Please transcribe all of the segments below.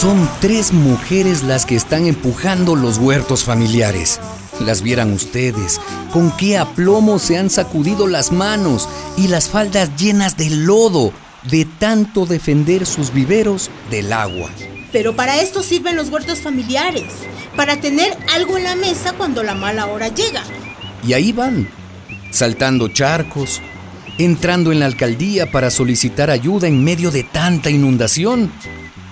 Son tres mujeres las que están empujando los huertos familiares. Las vieran ustedes, con qué aplomo se han sacudido las manos y las faldas llenas de lodo de tanto defender sus viveros del agua. Pero para esto sirven los huertos familiares, para tener algo en la mesa cuando la mala hora llega. Y ahí van, saltando charcos, entrando en la alcaldía para solicitar ayuda en medio de tanta inundación,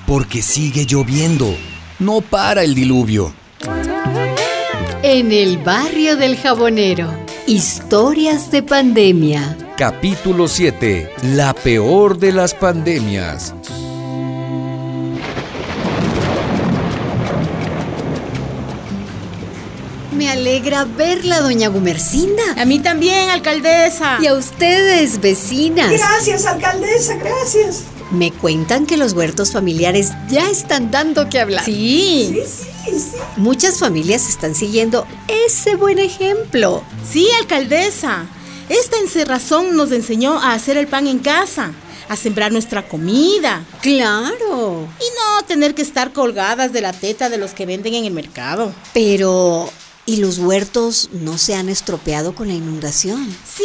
porque sigue lloviendo, no para el diluvio. En el barrio del jabonero, historias de pandemia. Capítulo 7. La peor de las pandemias. Me alegra verla, doña Gumercinda. A mí también, alcaldesa. Y a ustedes, vecinas. Gracias, alcaldesa, gracias. Me cuentan que los huertos familiares ya están dando que hablar. Sí. Sí, sí, sí. Muchas familias están siguiendo ese buen ejemplo. Sí, alcaldesa. Esta encerrazón nos enseñó a hacer el pan en casa, a sembrar nuestra comida Claro. y no tener que estar colgadas de la teta de los que venden en el mercado. Pero, ¿y los huertos no se han estropeado con la inundación? Sí,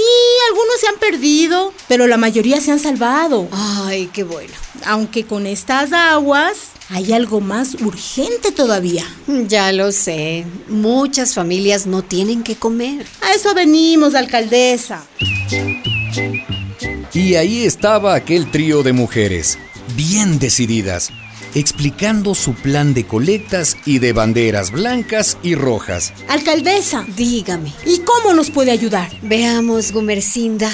algunos se han perdido, pero la mayoría se han salvado. Ay, qué bueno. Aunque con estas aguas hay algo más urgente todavía. Ya lo sé. Muchas familias no tienen que comer. A eso venimos, alcaldesa. Y ahí estaba aquel trío de mujeres, bien decididas, explicando su plan de colectas y de banderas blancas y rojas. Alcaldesa, Dígame. ¿y cómo nos puede ayudar? Veamos, Gumercinda.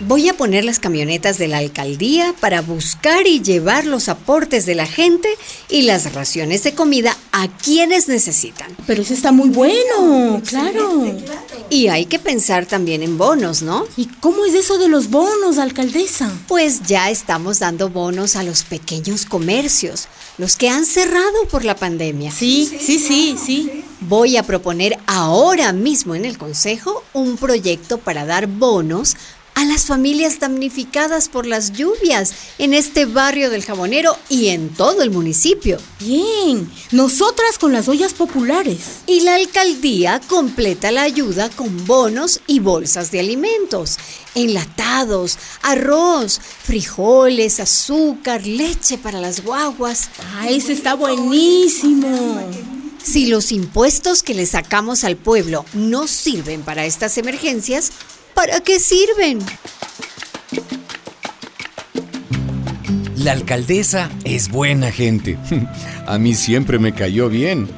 Voy a poner las camionetas de la alcaldía para buscar y llevar los aportes de la gente y las raciones de comida a quienes necesitan. Pero eso está muy bueno, claro. Y hay que pensar también en bonos, ¿no? ¿Y cómo es eso de los bonos, alcaldesa? Pues ya estamos dando bonos a los pequeños comercios, los que han cerrado por la pandemia. Sí, sí, sí, sí. Voy a proponer ahora mismo en el Consejo un proyecto para dar bonos a las familias damnificadas por las lluvias en este barrio del Jabonero y en todo el municipio. Bien, nosotras con las ollas populares. Y la alcaldía completa la ayuda con bonos y bolsas de alimentos, enlatados, arroz, frijoles, azúcar, leche para las guaguas. Ah, ese está buenísimo. Si los impuestos que le sacamos al pueblo no sirven para estas emergencias, ¿para qué sirven? La alcaldesa es buena gente. A mí siempre me cayó bien.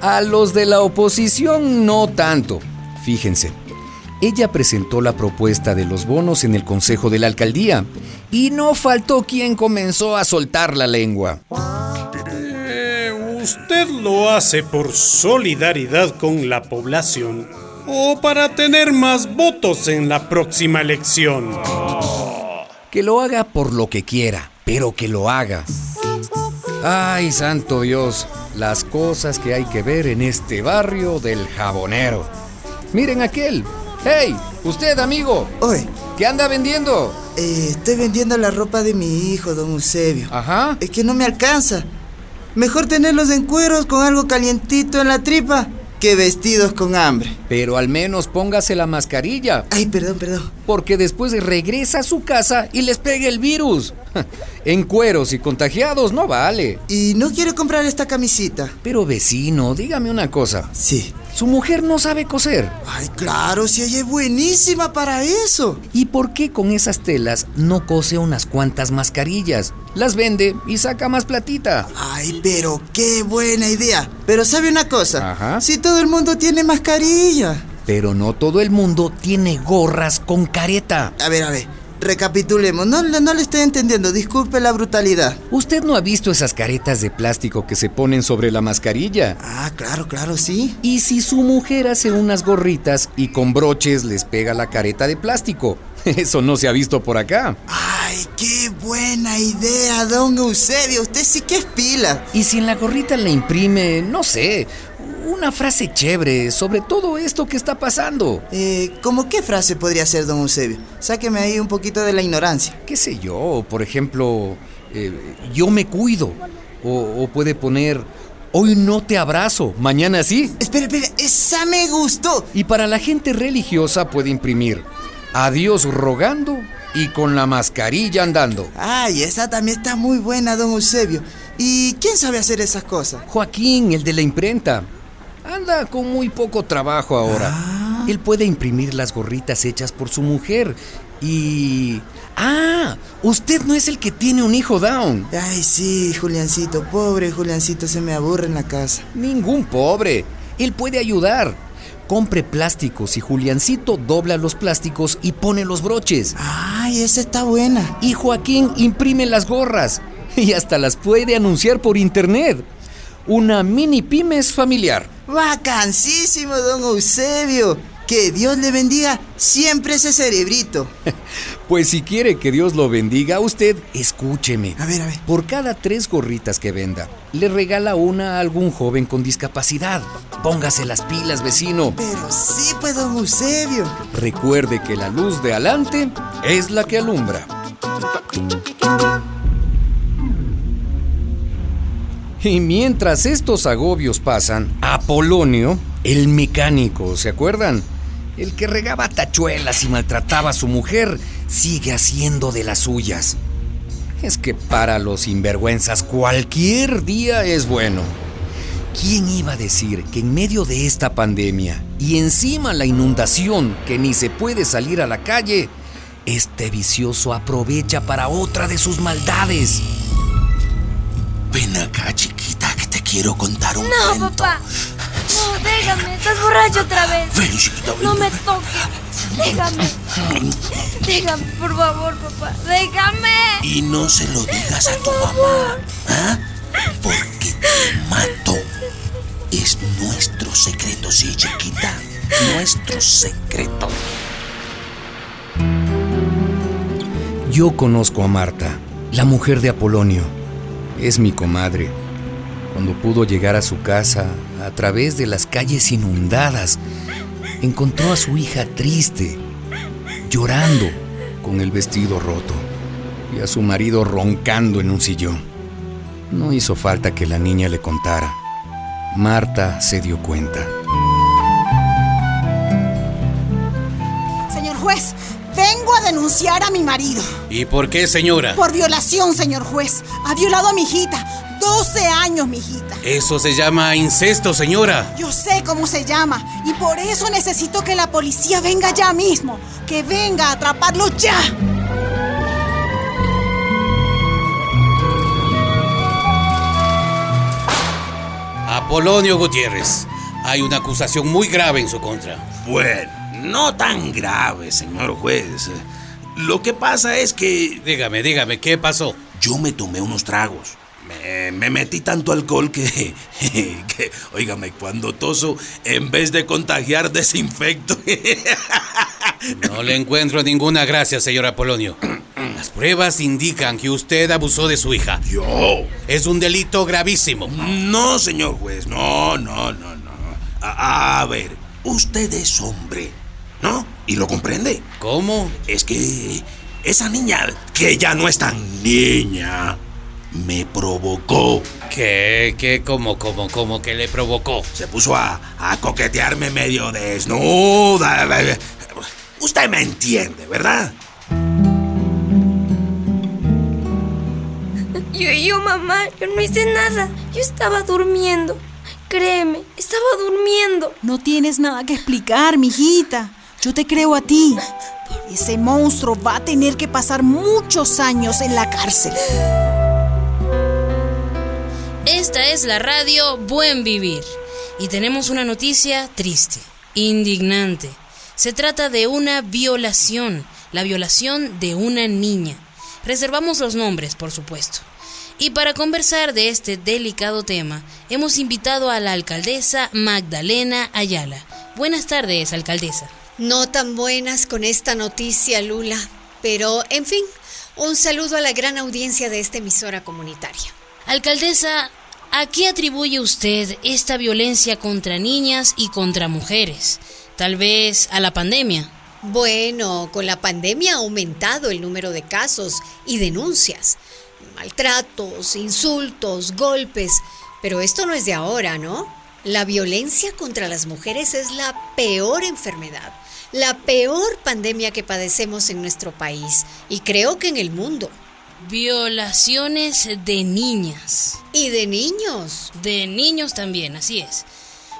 A los de la oposición no tanto. Fíjense, ella presentó la propuesta de los bonos en el Consejo de la Alcaldía y no faltó quien comenzó a soltar la lengua. Eh, ¿Usted lo hace por solidaridad con la población o para tener más votos en la próxima elección? Que lo haga por lo que quiera, pero que lo haga. Ay, santo Dios, las cosas que hay que ver en este barrio del jabonero. Miren aquel. ¡Hey! Usted, amigo. Oye, ¿Qué anda vendiendo? eh, estoy vendiendo la ropa de mi hijo, don Eusebio. Ajá. Es que no me alcanza. Mejor tenerlos en cueros con algo calientito en la tripa que vestidos con hambre. Pero al menos póngase la mascarilla, Ay, perdón, perdón. porque después regresa a su casa y les pega el virus. En cueros y contagiados no vale. ¿Y no quiere comprar esta camisita? Pero vecino, dígame una cosa. Sí. Su mujer no sabe coser. Ay, claro, si ella es buenísima para eso. ¿Y por qué con esas telas no cose unas cuantas mascarillas? Las vende y saca más platita. Ay, pero qué buena idea. Pero sabe una cosa. Ajá. Si todo el mundo tiene mascarilla. Pero no todo el mundo tiene gorras con careta. A ver, a ver. Recapitulemos. No, le- no le estoy entendiendo. Disculpe la brutalidad. ¿Usted no ha visto esas caretas de plástico que se ponen sobre la mascarilla? Ah, claro, claro, sí. Y si su mujer hace unas gorritas y con broches les pega la careta de plástico. Eso no se ha visto por acá. Ay, qué buena idea, don Eusebio. Usted sí que es pila. Y si en la gorrita le imprime, no sé, una frase chévere sobre todo esto que está pasando. Eh, ¿cómo qué frase podría ser, don Eusebio? Sáqueme ahí un poquito de la ignorancia. ¿Qué sé yo? Por ejemplo, eh, yo me cuido. O, o puede poner, hoy no te abrazo, mañana sí. Espera, espera, esa me gustó. Y para la gente religiosa puede imprimir, adiós rogando y con la mascarilla andando. Ay, esa también está muy buena, don Eusebio. ¿Y quién sabe hacer esas cosas? Joaquín, el de la imprenta. Anda con muy poco trabajo ahora. Él puede imprimir las gorritas hechas por su mujer. Y... Ah, usted no es el que tiene un hijo down. Ay, sí, Juliancito, pobre Juliancito, se me aburre en la casa. Ningún pobre. Él puede ayudar. Compre plásticos y Juliancito dobla los plásticos y pone los broches. Ay, esa está buena. Y Joaquín imprime las gorras. Y hasta las puede anunciar por internet. Una mini pymes familiar. Vacancísimo, don Eusebio. Que Dios le bendiga siempre ese cerebrito. Pues si quiere que Dios lo bendiga a usted, escúcheme. A ver, a ver. Por cada tres gorritas que venda, le regala una a algún joven con discapacidad. Póngase las pilas, vecino. Pero sí, pues, don Eusebio. Recuerde que la luz de adelante es la que alumbra. Y mientras estos agobios pasan, Apolonio, el mecánico, ¿se acuerdan? El que regaba tachuelas y maltrataba a su mujer, sigue haciendo de las suyas. Es que para los sinvergüenzas cualquier día es bueno. ¿Quién iba a decir que en medio de esta pandemia y encima la inundación que ni se puede salir a la calle, este vicioso aprovecha para otra de sus maldades? Ven acá, chiquita, que te quiero contar un No, cuento. papá. No, déjame. Estás borracho otra vez. Ven, chiquita, ven. No me toques. Déjame. Déjame, por favor, papá. Déjame. Y no se lo digas a tu mamá, ¿ah? Porque te mato. Es nuestro secreto, sí, chiquita. Nuestro secreto. Yo conozco a Marta, la mujer de Apolonio. Es mi comadre. Cuando pudo llegar a su casa a través de las calles inundadas, encontró a su hija triste, llorando con el vestido roto y a su marido roncando en un sillón. No hizo falta que la niña le contara. Marta se dio cuenta. Señor juez, denunciar a mi marido. ¿Y por qué, señora? Por violación, señor juez. Ha violado a mi hijita. 12 años, mi hijita. Eso se llama incesto, señora. Yo sé cómo se llama y por eso necesito que la policía venga ya mismo. Que venga a atraparlo ya. Apolonio Gutiérrez. Hay una acusación muy grave en su contra. Bueno, no tan grave, señor juez. Lo que pasa es que Dígame, dígame, ¿qué pasó? yo me tomé unos tragos. Me, me metí tanto alcohol que, que, óigame, cuando toso, en vez de contagiar, desinfecto. No le encuentro ninguna gracia, señor Apolonio. Las pruebas indican que usted abusó de su hija. Yo. Es un delito gravísimo. No, señor juez, no, no, no, no. A, a ver, usted es hombre, ¿no? ¿Y lo comprende? ¿Cómo? Es que esa niña, que ya no es tan niña, me provocó. ¿Qué? ¿Qué? ¿Cómo? ¿Cómo? ¿Cómo que le provocó? Se puso a, a coquetearme medio desnuda. Usted me entiende, ¿verdad? Yo, yo, mamá, yo no hice nada. Yo estaba durmiendo. Créeme, estaba durmiendo. No tienes nada que explicar, mijita. Yo te creo a ti. Ese monstruo va a tener que pasar muchos años en la cárcel. Esta es la radio Buen Vivir y tenemos una noticia triste, indignante. Se trata de una violación, la violación de una niña. Reservamos los nombres, por supuesto. Y para conversar de este delicado tema, hemos invitado a la alcaldesa Magdalena Ayala. Buenas tardes, alcaldesa. No tan buenas con esta noticia, Lula, pero en fin, un saludo a la gran audiencia de esta emisora comunitaria. Alcaldesa, ¿a qué atribuye usted esta violencia contra niñas y contra mujeres? Tal vez a la pandemia. Bueno, con la pandemia ha aumentado el número de casos y denuncias, maltratos, insultos, golpes. Pero esto no es de ahora, ¿no? La violencia contra las mujeres es la peor enfermedad, la peor pandemia que padecemos en nuestro país y creo que en el mundo. Violaciones de niñas. Y de niños. De niños también, así es.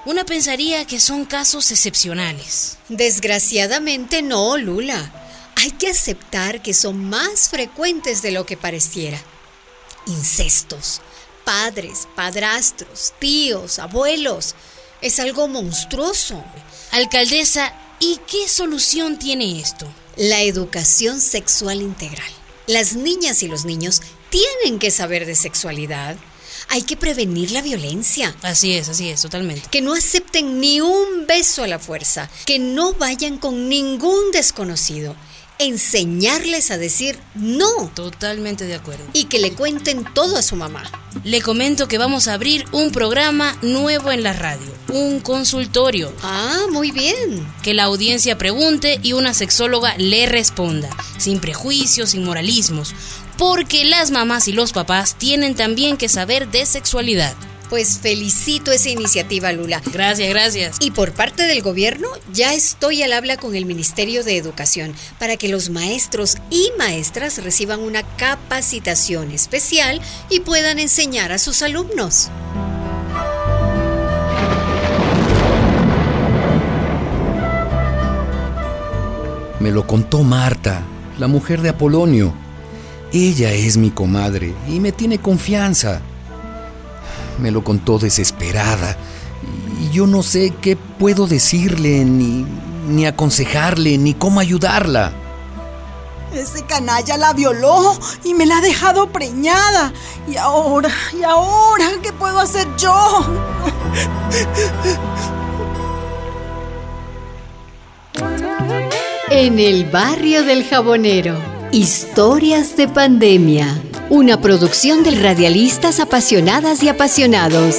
Una pensaría que son casos excepcionales. Desgraciadamente no, Lula. Hay que aceptar que son más frecuentes de lo que pareciera. Incestos, padres, padrastros, tíos, abuelos. Es algo monstruoso. Alcaldesa, ¿y qué solución tiene esto? La educación sexual integral. Las niñas y los niños tienen que saber de sexualidad. Hay que prevenir la violencia. Así es, así es, totalmente. Que no acepten ni un beso a la fuerza. Que no vayan con ningún desconocido. Enseñarles a decir no. Totalmente de acuerdo. Y que le cuenten todo a su mamá. Le comento que vamos a abrir un programa nuevo en la radio, un consultorio. Ah, muy bien. Que la audiencia pregunte y una sexóloga le responda, sin prejuicios, sin moralismos, porque las mamás y los papás tienen también que saber de sexualidad. Pues felicito esa iniciativa, Lula. Gracias, gracias. Y por parte del gobierno, ya estoy al habla con el Ministerio de Educación para que los maestros y maestras reciban una capacitación especial y puedan enseñar a sus alumnos. Me lo contó Marta, la mujer de Apolonio. Ella es mi comadre y me tiene confianza. Me lo contó desesperada y yo no sé qué puedo decirle, ni, ni aconsejarle, ni cómo ayudarla. Ese canalla la violó y me la ha dejado preñada. Y ahora, y ahora, ¿qué puedo hacer yo? En el barrio del jabonero, historias de pandemia. Una producción de radialistas apasionadas y apasionados.